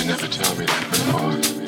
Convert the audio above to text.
You never tell me that before.